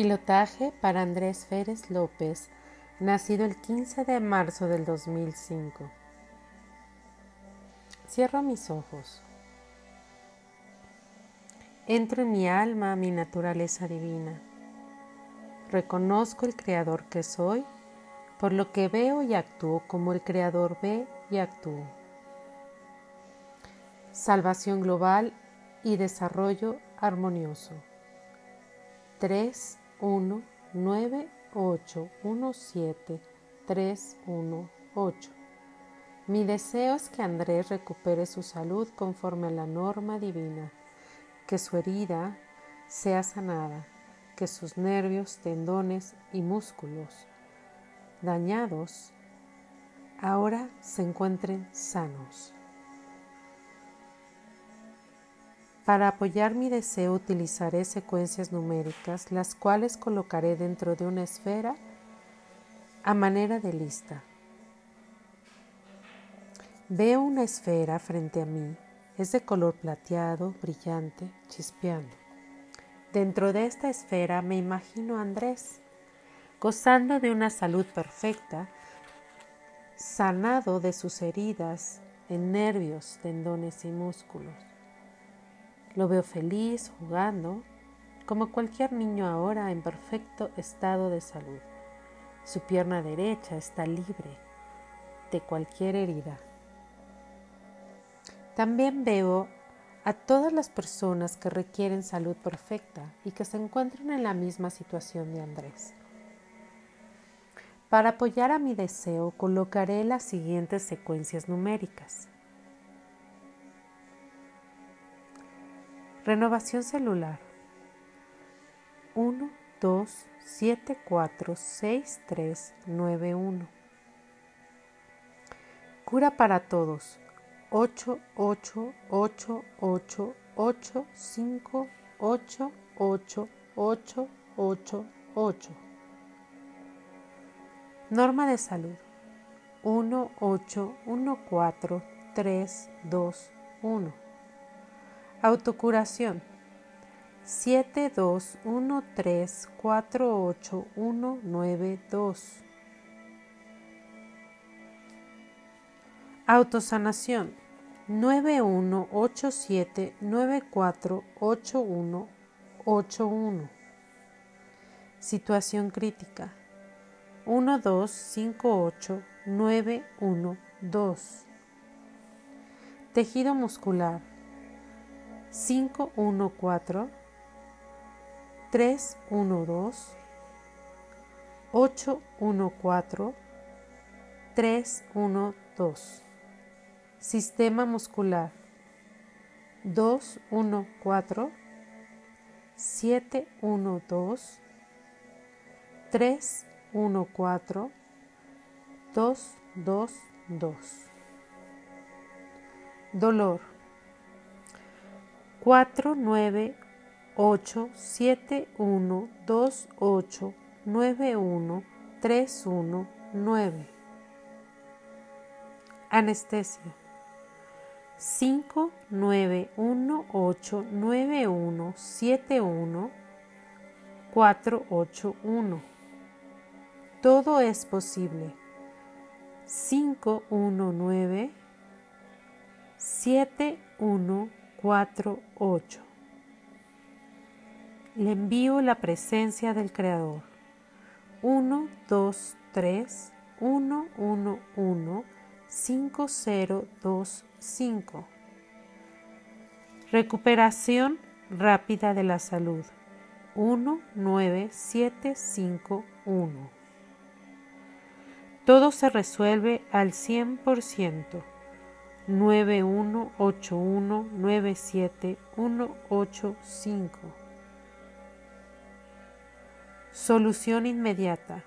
Pilotaje para Andrés Férez López, nacido el 15 de marzo del 2005. Cierro mis ojos. Entro en mi alma, mi naturaleza divina. Reconozco el creador que soy, por lo que veo y actúo como el creador ve y actúo. Salvación global y desarrollo armonioso. 3 1 9 8 1 7 3 1 8. Mi deseo es que Andrés recupere su salud conforme a la norma divina, que su herida sea sanada, que sus nervios, tendones y músculos dañados ahora se encuentren sanos. Para apoyar mi deseo utilizaré secuencias numéricas, las cuales colocaré dentro de una esfera a manera de lista. Veo una esfera frente a mí, es de color plateado, brillante, chispeando. Dentro de esta esfera me imagino a Andrés, gozando de una salud perfecta, sanado de sus heridas en nervios, tendones y músculos. Lo veo feliz, jugando, como cualquier niño ahora en perfecto estado de salud. Su pierna derecha está libre de cualquier herida. También veo a todas las personas que requieren salud perfecta y que se encuentran en la misma situación de Andrés. Para apoyar a mi deseo colocaré las siguientes secuencias numéricas. Renovación celular. 1, 2, 7, 4, 6, 3, 9, 1. Cura para todos. 8, 8, 8, 8, 8, 5, 8, 8, 8, 8, 8. Norma de salud. 1, 8, 1, 4, 3, 2, 1. Autocuración. 7 2 1 3 4 8 1 9 2 Autosanación. 9 1 8 7 9 4 8 1 8 1 Situación crítica. 1 2 5 8 9 1 2 Tejido muscular 514 312 814 312 Sistema muscular 214 712 314 222 Dolor 4 9 8 7 1 2 8 9 1 3 1 9 Anestesia. 5 9 1 8 9 1 7 1 4 8 1 Todo es posible. 5 1 9 7 1 4, 8. Le envío la presencia del Creador. 1, 2, 3, 1, 1, 1, 5, 0, 2, 5. Recuperación rápida de la salud. 1, 9, 7, 5, 1. Todo se resuelve al 100%. 918197185. Solución inmediata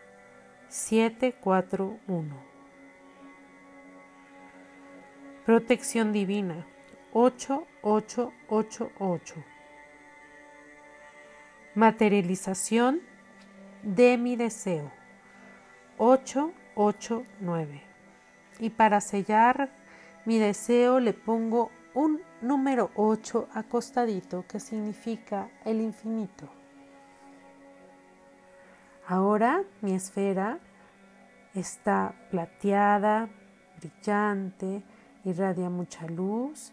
741. Protección divina 8888. Materialización de mi deseo 889. Y para sellar mi deseo le pongo un número 8 acostadito que significa el infinito. Ahora mi esfera está plateada, brillante, irradia mucha luz.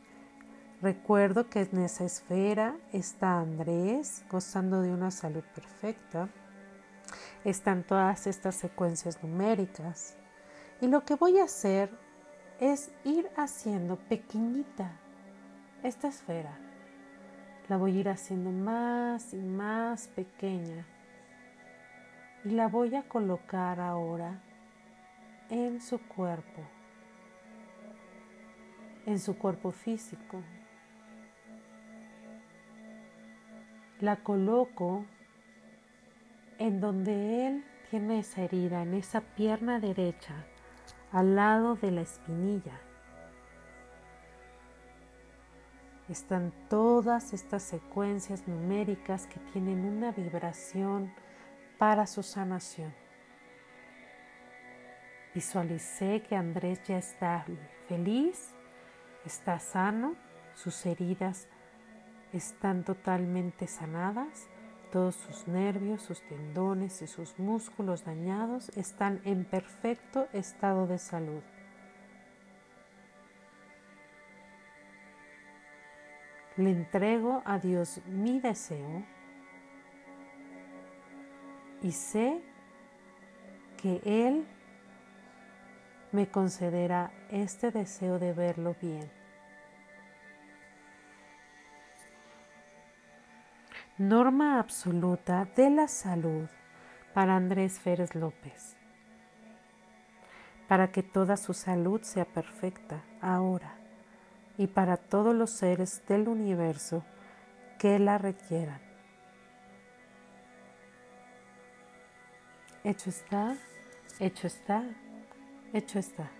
Recuerdo que en esa esfera está Andrés gozando de una salud perfecta. Están todas estas secuencias numéricas. Y lo que voy a hacer es ir haciendo pequeñita esta esfera. La voy a ir haciendo más y más pequeña. Y la voy a colocar ahora en su cuerpo, en su cuerpo físico. La coloco en donde él tiene esa herida, en esa pierna derecha, al lado de la espinilla. Están todas estas secuencias numéricas que tienen una vibración para su sanación. Visualicé que Andrés ya está feliz, está sano, sus heridas están totalmente sanadas, todos sus nervios, sus tendones y sus músculos dañados están en perfecto estado de salud. Le entrego a Dios mi deseo y sé que Él me concederá este deseo de verlo bien. Norma absoluta de la salud para Andrés Férez López. Para que toda su salud sea perfecta ahora y para todos los seres del universo que la requieran. Hecho está, hecho está, hecho está.